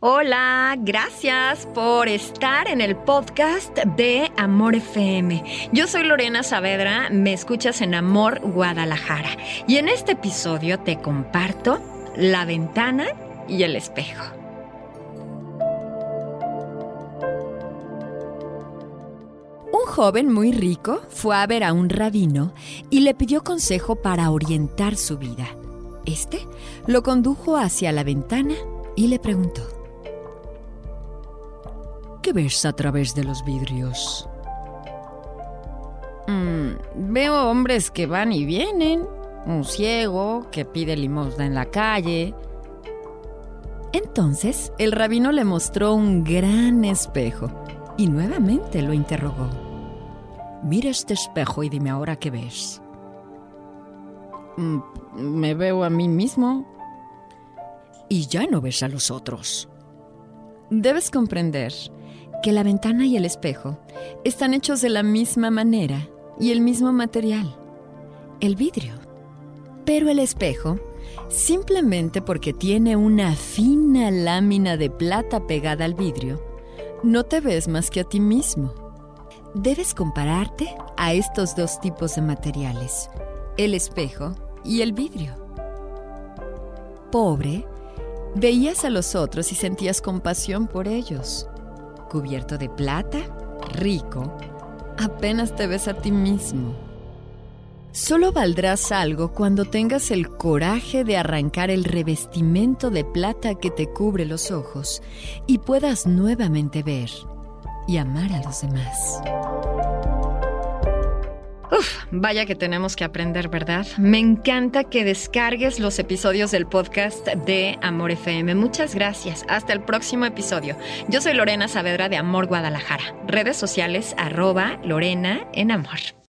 Hola, gracias por estar en el podcast de Amor FM. Yo soy Lorena Saavedra, me escuchas en Amor Guadalajara y en este episodio te comparto la ventana y el espejo. Un joven muy rico fue a ver a un rabino y le pidió consejo para orientar su vida. Este lo condujo hacia la ventana y le preguntó. ¿Qué ves a través de los vidrios? Mm, veo hombres que van y vienen, un ciego que pide limosna en la calle. Entonces el rabino le mostró un gran espejo y nuevamente lo interrogó. Mira este espejo y dime ahora qué ves. Mm, me veo a mí mismo. Y ya no ves a los otros. Debes comprender que la ventana y el espejo están hechos de la misma manera y el mismo material, el vidrio. Pero el espejo, simplemente porque tiene una fina lámina de plata pegada al vidrio, no te ves más que a ti mismo. Debes compararte a estos dos tipos de materiales, el espejo y el vidrio. Pobre, veías a los otros y sentías compasión por ellos cubierto de plata, rico, apenas te ves a ti mismo. Solo valdrás algo cuando tengas el coraje de arrancar el revestimiento de plata que te cubre los ojos y puedas nuevamente ver y amar a los demás. Uf, vaya que tenemos que aprender, ¿verdad? Me encanta que descargues los episodios del podcast de Amor FM. Muchas gracias. Hasta el próximo episodio. Yo soy Lorena Saavedra de Amor Guadalajara. Redes sociales arroba Lorena en Amor.